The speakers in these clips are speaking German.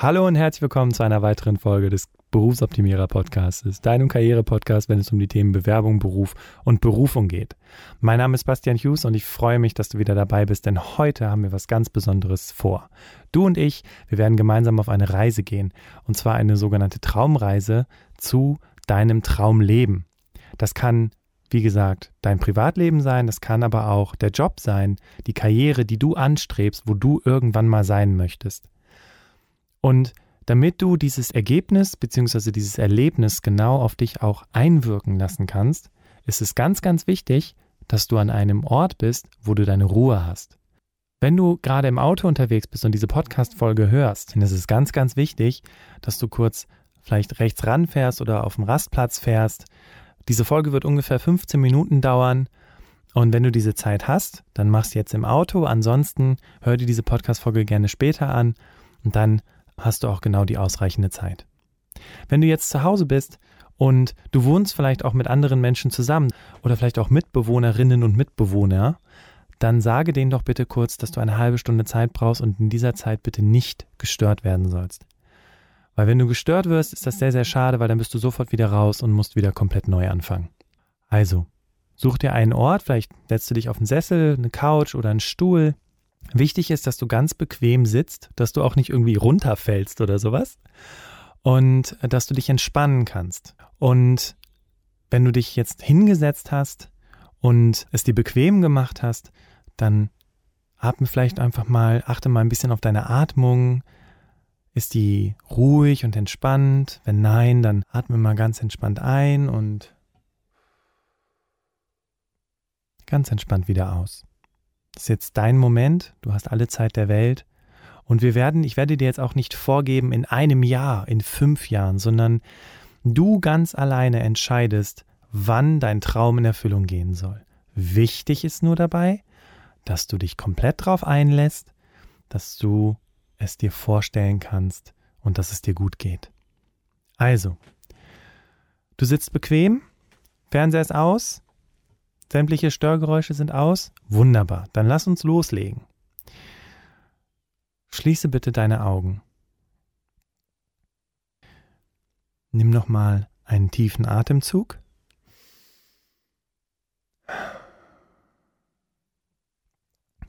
Hallo und herzlich willkommen zu einer weiteren Folge des Berufsoptimierer Podcasts, deinem Karriere-Podcast, wenn es um die Themen Bewerbung, Beruf und Berufung geht. Mein Name ist Bastian Hughes und ich freue mich, dass du wieder dabei bist, denn heute haben wir was ganz Besonderes vor. Du und ich, wir werden gemeinsam auf eine Reise gehen und zwar eine sogenannte Traumreise zu deinem Traumleben. Das kann wie gesagt, dein Privatleben sein, das kann aber auch der Job sein, die Karriere, die du anstrebst, wo du irgendwann mal sein möchtest. Und damit du dieses Ergebnis bzw. dieses Erlebnis genau auf dich auch einwirken lassen kannst, ist es ganz, ganz wichtig, dass du an einem Ort bist, wo du deine Ruhe hast. Wenn du gerade im Auto unterwegs bist und diese Podcast-Folge hörst, dann ist es ganz, ganz wichtig, dass du kurz vielleicht rechts ranfährst oder auf dem Rastplatz fährst. Diese Folge wird ungefähr 15 Minuten dauern. Und wenn du diese Zeit hast, dann machst du jetzt im Auto. Ansonsten hör dir diese Podcast-Folge gerne später an und dann hast du auch genau die ausreichende Zeit. Wenn du jetzt zu Hause bist und du wohnst vielleicht auch mit anderen Menschen zusammen oder vielleicht auch Mitbewohnerinnen und Mitbewohner, dann sage denen doch bitte kurz, dass du eine halbe Stunde Zeit brauchst und in dieser Zeit bitte nicht gestört werden sollst. Weil wenn du gestört wirst, ist das sehr, sehr schade, weil dann bist du sofort wieder raus und musst wieder komplett neu anfangen. Also, such dir einen Ort, vielleicht setzt du dich auf einen Sessel, eine Couch oder einen Stuhl, Wichtig ist, dass du ganz bequem sitzt, dass du auch nicht irgendwie runterfällst oder sowas und dass du dich entspannen kannst. Und wenn du dich jetzt hingesetzt hast und es dir bequem gemacht hast, dann atme vielleicht einfach mal, achte mal ein bisschen auf deine Atmung. Ist die ruhig und entspannt? Wenn nein, dann atme mal ganz entspannt ein und ganz entspannt wieder aus. Das ist jetzt dein Moment, du hast alle Zeit der Welt. Und wir werden, ich werde dir jetzt auch nicht vorgeben, in einem Jahr, in fünf Jahren, sondern du ganz alleine entscheidest, wann dein Traum in Erfüllung gehen soll. Wichtig ist nur dabei, dass du dich komplett drauf einlässt, dass du es dir vorstellen kannst und dass es dir gut geht. Also, du sitzt bequem, Fernseher ist aus, Sämtliche Störgeräusche sind aus? Wunderbar, dann lass uns loslegen. Schließe bitte deine Augen. Nimm nochmal einen tiefen Atemzug.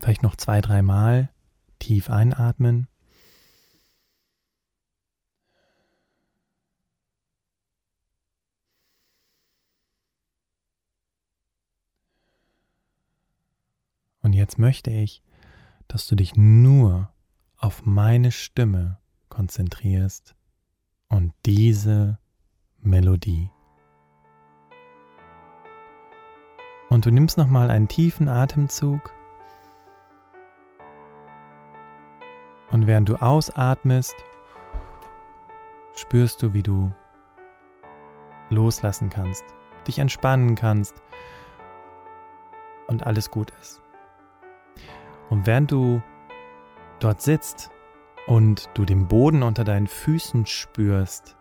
Vielleicht noch zwei, dreimal tief einatmen. Jetzt möchte ich, dass du dich nur auf meine Stimme konzentrierst und diese Melodie. Und du nimmst nochmal einen tiefen Atemzug. Und während du ausatmest, spürst du, wie du loslassen kannst, dich entspannen kannst und alles gut ist. Und während du dort sitzt und du den Boden unter deinen Füßen spürst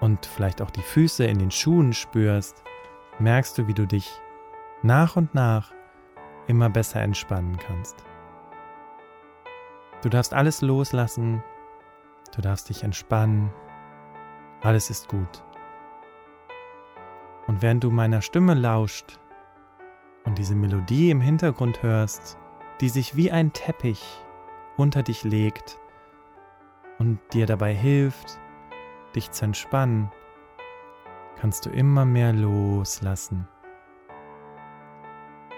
und vielleicht auch die Füße in den Schuhen spürst, merkst du, wie du dich nach und nach immer besser entspannen kannst. Du darfst alles loslassen, du darfst dich entspannen, alles ist gut. Und während du meiner Stimme lauscht und diese Melodie im Hintergrund hörst, die sich wie ein Teppich unter dich legt und dir dabei hilft, dich zu entspannen, kannst du immer mehr loslassen.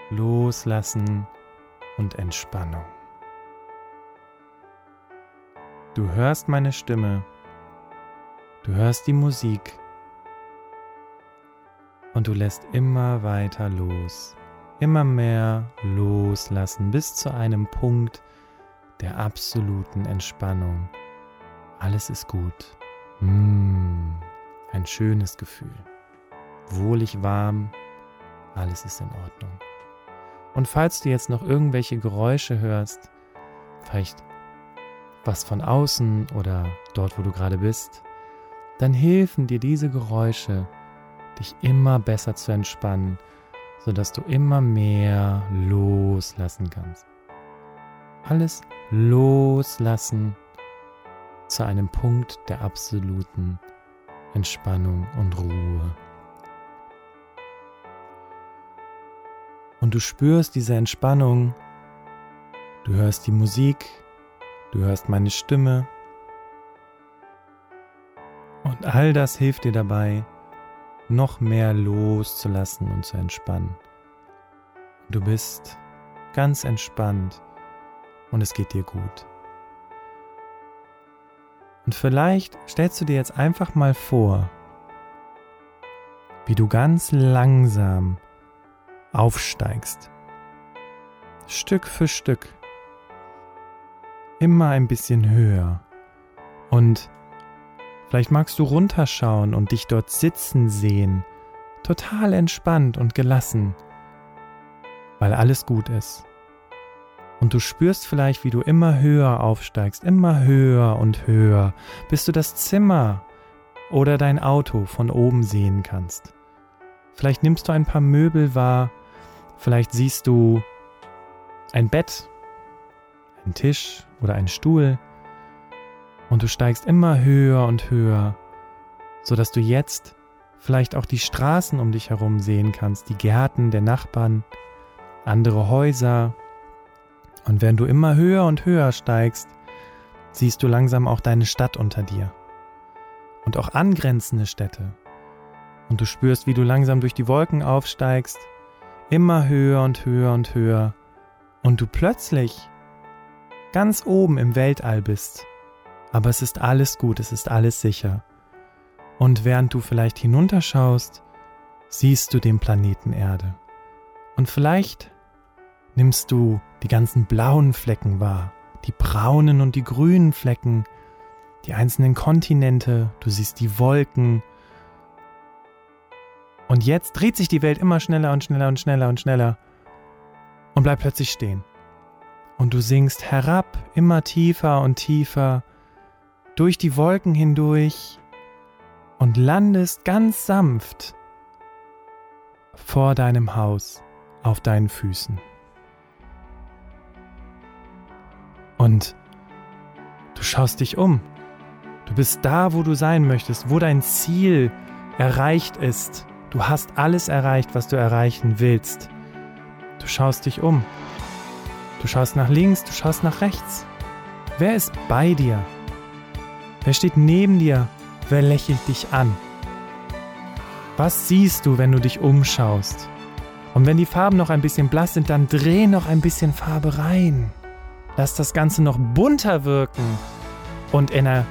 Loslassen und Entspannung. Du hörst meine Stimme, du hörst die Musik und du lässt immer weiter los immer mehr loslassen bis zu einem Punkt der absoluten Entspannung. Alles ist gut. Mmh, ein schönes Gefühl. Wohlig warm, alles ist in Ordnung. Und falls du jetzt noch irgendwelche Geräusche hörst, vielleicht was von außen oder dort, wo du gerade bist, dann helfen dir diese Geräusche, dich immer besser zu entspannen sodass du immer mehr loslassen kannst. Alles loslassen zu einem Punkt der absoluten Entspannung und Ruhe. Und du spürst diese Entspannung, du hörst die Musik, du hörst meine Stimme. Und all das hilft dir dabei, noch mehr loszulassen und zu entspannen. Du bist ganz entspannt und es geht dir gut. Und vielleicht stellst du dir jetzt einfach mal vor, wie du ganz langsam aufsteigst. Stück für Stück. Immer ein bisschen höher. Und vielleicht magst du runterschauen und dich dort sitzen sehen. Total entspannt und gelassen. Weil alles gut ist. Und du spürst vielleicht, wie du immer höher aufsteigst, immer höher und höher, bis du das Zimmer oder dein Auto von oben sehen kannst. Vielleicht nimmst du ein paar Möbel wahr, vielleicht siehst du ein Bett, einen Tisch oder einen Stuhl und du steigst immer höher und höher, sodass du jetzt vielleicht auch die Straßen um dich herum sehen kannst, die Gärten der Nachbarn, andere Häuser, und wenn du immer höher und höher steigst, siehst du langsam auch deine Stadt unter dir. Und auch angrenzende Städte. Und du spürst, wie du langsam durch die Wolken aufsteigst, immer höher und höher und höher. Und du plötzlich ganz oben im Weltall bist. Aber es ist alles gut, es ist alles sicher. Und während du vielleicht hinunterschaust, siehst du den Planeten Erde. Und vielleicht nimmst du die ganzen blauen Flecken wahr, die braunen und die grünen Flecken, die einzelnen Kontinente, du siehst die Wolken. Und jetzt dreht sich die Welt immer schneller und schneller und schneller und schneller und bleibt plötzlich stehen. Und du sinkst herab, immer tiefer und tiefer, durch die Wolken hindurch und landest ganz sanft vor deinem Haus auf deinen Füßen. Und du schaust dich um. Du bist da, wo du sein möchtest, wo dein Ziel erreicht ist. Du hast alles erreicht, was du erreichen willst. Du schaust dich um. Du schaust nach links, du schaust nach rechts. Wer ist bei dir? Wer steht neben dir? Wer lächelt dich an? Was siehst du, wenn du dich umschaust? Und wenn die Farben noch ein bisschen blass sind, dann dreh noch ein bisschen Farbe rein. Lass das Ganze noch bunter wirken und in einer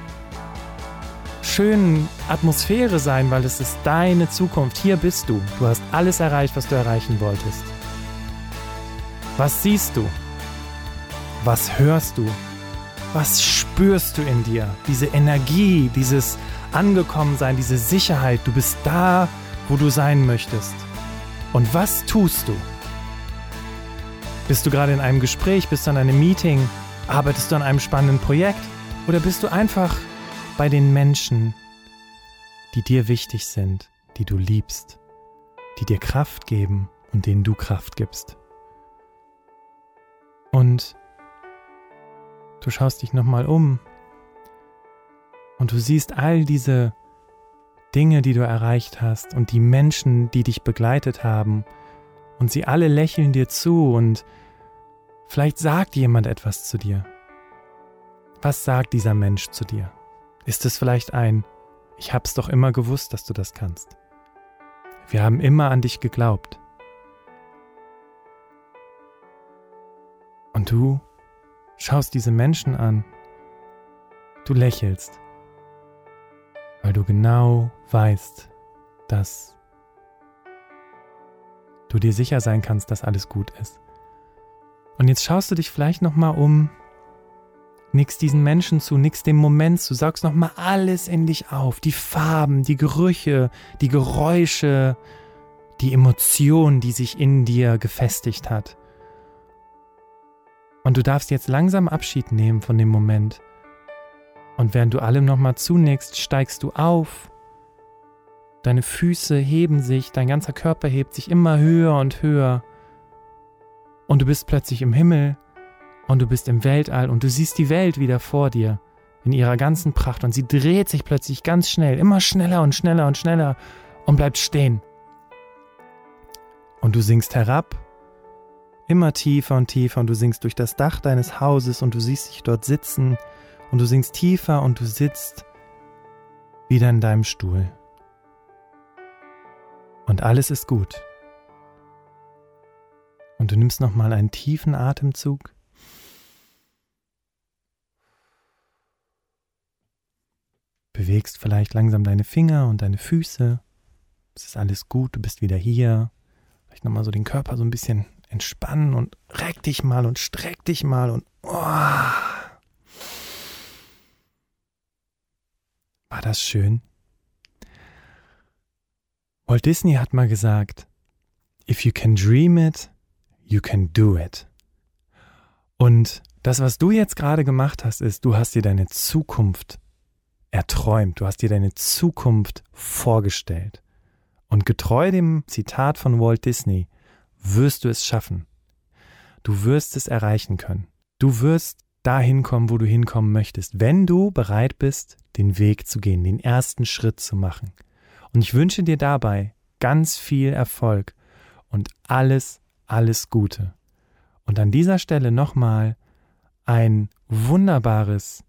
schönen Atmosphäre sein, weil es ist deine Zukunft. Hier bist du. Du hast alles erreicht, was du erreichen wolltest. Was siehst du? Was hörst du? Was spürst du in dir? Diese Energie, dieses Angekommensein, diese Sicherheit. Du bist da, wo du sein möchtest. Und was tust du? Bist du gerade in einem Gespräch, bist du an einem Meeting, arbeitest du an einem spannenden Projekt oder bist du einfach bei den Menschen, die dir wichtig sind, die du liebst, die dir Kraft geben und denen du Kraft gibst? Und du schaust dich nochmal um und du siehst all diese Dinge, die du erreicht hast und die Menschen, die dich begleitet haben und sie alle lächeln dir zu und vielleicht sagt jemand etwas zu dir. Was sagt dieser Mensch zu dir? Ist es vielleicht ein, ich hab's doch immer gewusst, dass du das kannst. Wir haben immer an dich geglaubt. Und du schaust diese Menschen an. Du lächelst, weil du genau weißt, dass du dir sicher sein kannst, dass alles gut ist. Und jetzt schaust du dich vielleicht nochmal um, nix diesen Menschen zu, nix dem Moment zu, saugst nochmal alles in dich auf, die Farben, die Gerüche, die Geräusche, die Emotion, die sich in dir gefestigt hat. Und du darfst jetzt langsam Abschied nehmen von dem Moment. Und während du allem nochmal zunickst, steigst du auf Deine Füße heben sich, dein ganzer Körper hebt sich immer höher und höher. Und du bist plötzlich im Himmel und du bist im Weltall und du siehst die Welt wieder vor dir. in ihrer ganzen Pracht und sie dreht sich plötzlich ganz schnell, immer schneller und schneller und schneller und bleibt stehen. Und du sinkst herab, immer tiefer und tiefer und du sinkst durch das Dach deines Hauses und du siehst dich dort sitzen und du sinkst tiefer und du sitzt wieder in deinem Stuhl. Und alles ist gut. Und du nimmst nochmal einen tiefen Atemzug. Bewegst vielleicht langsam deine Finger und deine Füße. Es ist alles gut, du bist wieder hier. Vielleicht nochmal so den Körper so ein bisschen entspannen und reck dich mal und streck dich mal und oh. War das schön? Walt Disney hat mal gesagt, if you can dream it, you can do it. Und das, was du jetzt gerade gemacht hast, ist, du hast dir deine Zukunft erträumt, du hast dir deine Zukunft vorgestellt. Und getreu dem Zitat von Walt Disney wirst du es schaffen. Du wirst es erreichen können. Du wirst dahin kommen, wo du hinkommen möchtest, wenn du bereit bist, den Weg zu gehen, den ersten Schritt zu machen. Und ich wünsche dir dabei ganz viel Erfolg und alles, alles Gute. Und an dieser Stelle nochmal ein wunderbares,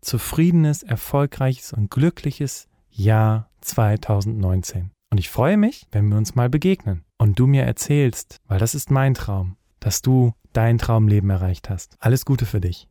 zufriedenes, erfolgreiches und glückliches Jahr 2019. Und ich freue mich, wenn wir uns mal begegnen und du mir erzählst, weil das ist mein Traum, dass du dein Traumleben erreicht hast. Alles Gute für dich.